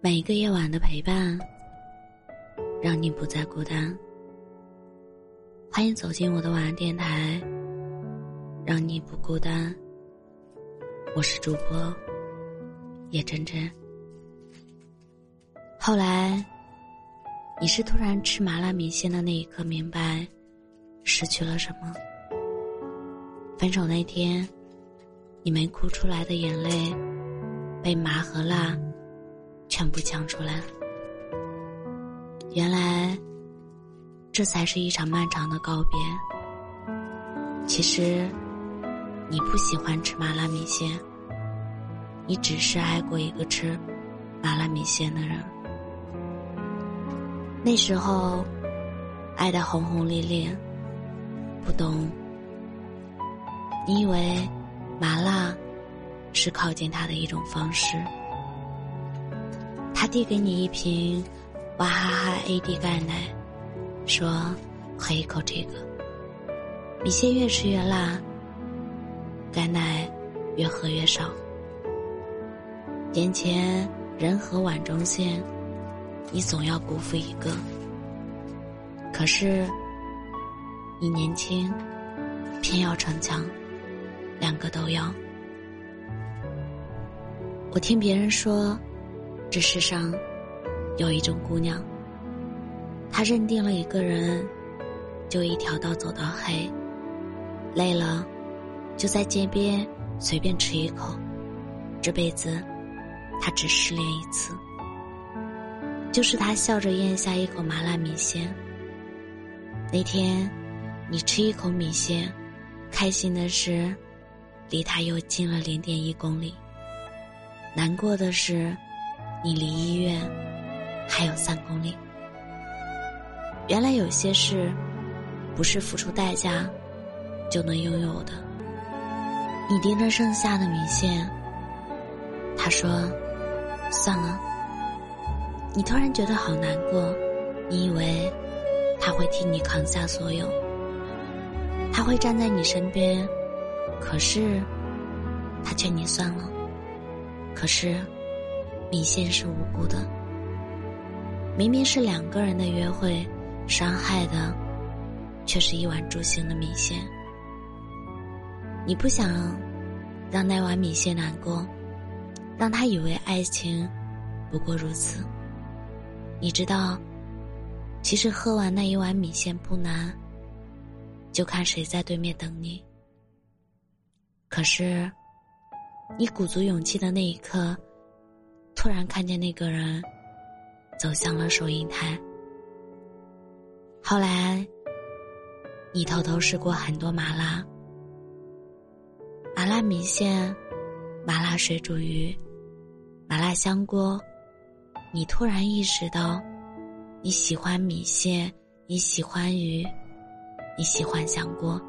每一个夜晚的陪伴，让你不再孤单。欢迎走进我的晚安电台，让你不孤单。我是主播叶真真。后来，你是突然吃麻辣米线的那一刻明白失去了什么？分手那天，你没哭出来的眼泪，被麻和辣。全部讲出来。原来，这才是一场漫长的告别。其实，你不喜欢吃麻辣米线，你只是爱过一个吃麻辣米线的人。那时候，爱的轰轰烈烈，不懂，你以为麻辣是靠近他的一种方式。他递给你一瓶娃哈哈 AD 钙奶，说：“喝一口这个。”米线越吃越辣，钙奶越喝越少。眼前人和碗中线，你总要辜负一个。可是你年轻，偏要逞强，两个都要。我听别人说。这世上有一种姑娘，她认定了一个人，就一条道走到黑。累了，就在街边随便吃一口。这辈子，她只失恋一次。就是她笑着咽下一口麻辣米线。那天，你吃一口米线，开心的是，离他又近了零点一公里。难过的是。你离医院还有三公里。原来有些事不是付出代价就能拥有的。你盯着剩下的米线，他说：“算了。”你突然觉得好难过。你以为他会替你扛下所有，他会站在你身边，可是他劝你算了。可是。米线是无辜的，明明是两个人的约会，伤害的却是一碗助兴的米线。你不想让那碗米线难过，让他以为爱情不过如此。你知道，其实喝完那一碗米线不难，就看谁在对面等你。可是，你鼓足勇气的那一刻。突然看见那个人走向了收银台。后来，你偷偷试过很多麻辣、麻辣米线、麻辣水煮鱼、麻辣香锅。你突然意识到，你喜欢米线，你喜欢鱼，你喜欢香锅。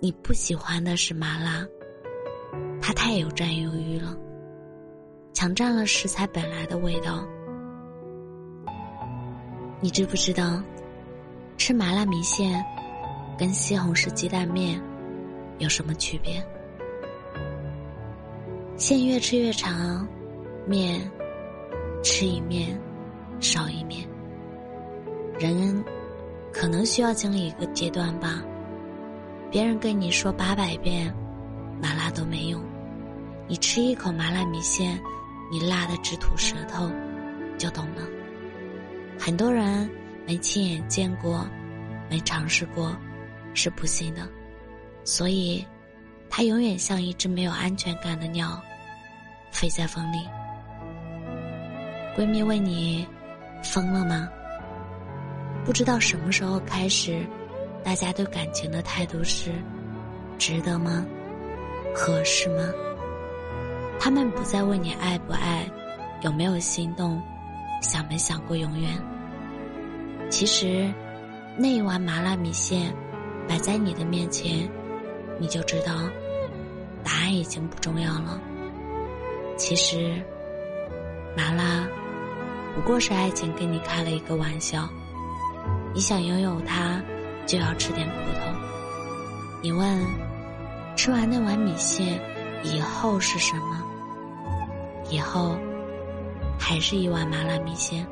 你不喜欢的是麻辣，它太有占有欲了。抢占了食材本来的味道。你知不知道，吃麻辣米线跟西红柿鸡蛋面有什么区别？线越吃越长，面吃一面少一面。人可能需要经历一个阶段吧。别人跟你说八百遍麻辣都没用，你吃一口麻辣米线。你辣的直吐舌头，就懂了。很多人没亲眼见过，没尝试过，是不信的。所以，他永远像一只没有安全感的鸟，飞在风里。闺蜜问你，疯了吗？不知道什么时候开始，大家对感情的态度是：值得吗？合适吗？他们不再问你爱不爱，有没有心动，想没想过永远。其实，那一碗麻辣米线摆在你的面前，你就知道，答案已经不重要了。其实，麻辣不过是爱情跟你开了一个玩笑。你想拥有它，就要吃点苦头。你问，吃完那碗米线以后是什么？以后，还是一碗麻辣米线。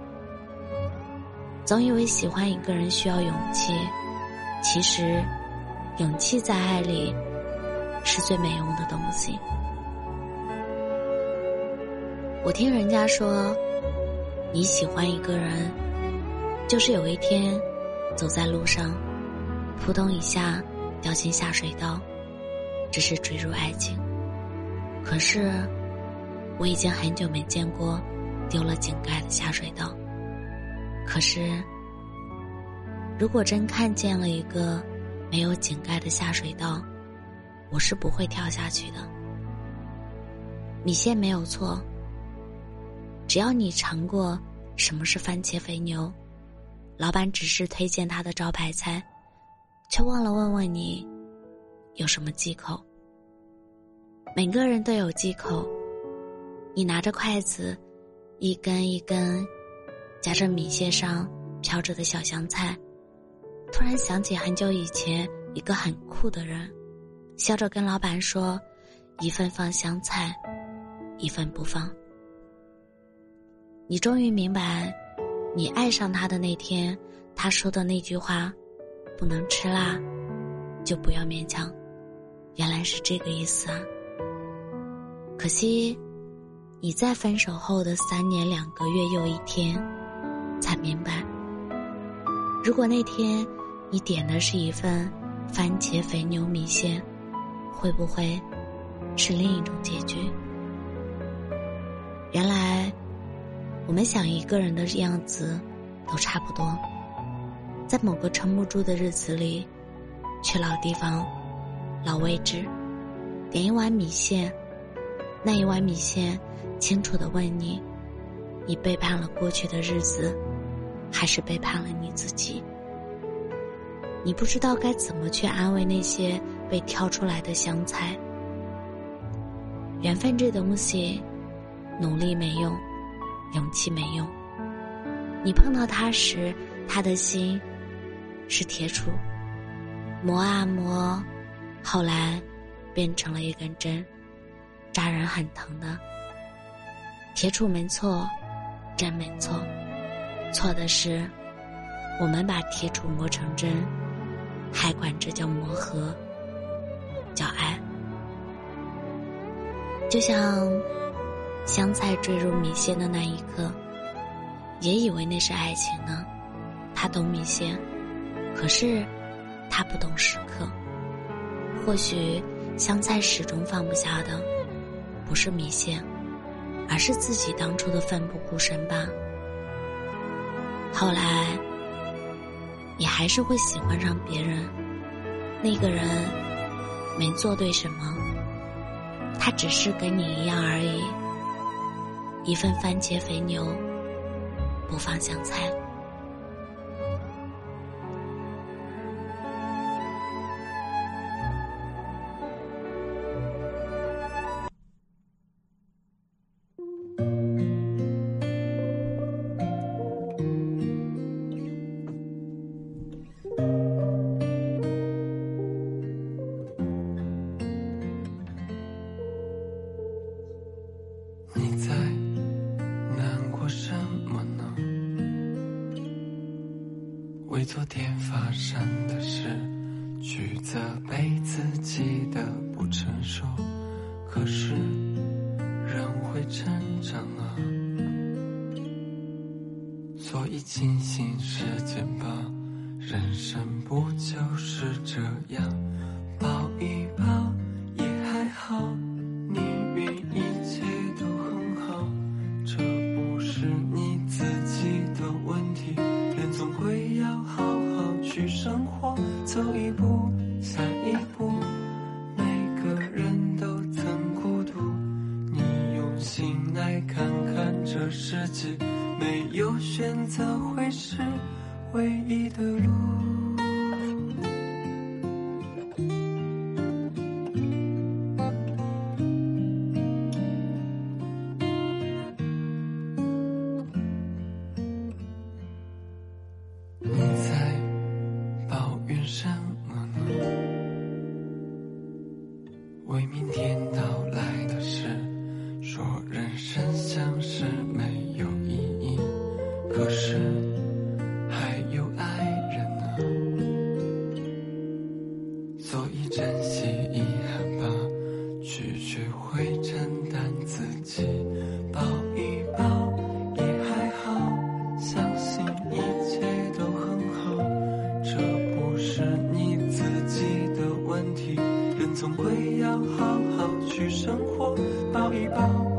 总以为喜欢一个人需要勇气，其实，勇气在爱里是最没用的东西。我听人家说，你喜欢一个人，就是有一天走在路上，扑通一下掉进下水道，只是坠入爱情。可是，我已经很久没见过丢了井盖的下水道。可是，如果真看见了一个没有井盖的下水道，我是不会跳下去的。米线没有错，只要你尝过什么是番茄肥牛，老板只是推荐他的招牌菜，却忘了问问你有什么忌口。每个人都有忌口，你拿着筷子，一根一根。夹着米线上飘着的小香菜，突然想起很久以前一个很酷的人，笑着跟老板说：“一份放香菜，一份不放。”你终于明白，你爱上他的那天，他说的那句话：“不能吃辣，就不要勉强。”原来是这个意思啊！可惜，你在分手后的三年两个月又一天。才明白，如果那天你点的是一份番茄肥牛米线，会不会是另一种结局？原来，我们想一个人的样子都差不多，在某个撑不住的日子里，去老地方、老位置，点一碗米线，那一碗米线清楚的问你：你背叛了过去的日子。还是背叛了你自己。你不知道该怎么去安慰那些被挑出来的香菜。缘分这东西，努力没用，勇气没用。你碰到他时，他的心是铁杵，磨啊磨，后来变成了一根针，扎人很疼的。铁杵没错，针没错。错的是，我们把铁杵磨成针，还管这叫磨合，叫爱。就像香菜坠入米线的那一刻，也以为那是爱情呢。他懂米线，可是他不懂时刻。或许香菜始终放不下的，不是米线，而是自己当初的奋不顾身吧。后来，你还是会喜欢上别人。那个人没做对什么，他只是跟你一样而已。一份番茄肥牛，不放香菜。的不成熟，可是人会成长啊，所以庆幸时间吧，人生不就是这样。抱一抱也还好总归要好好去生活抱一抱。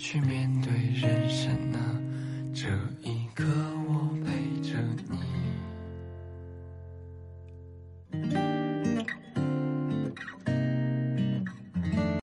去面对人生啊，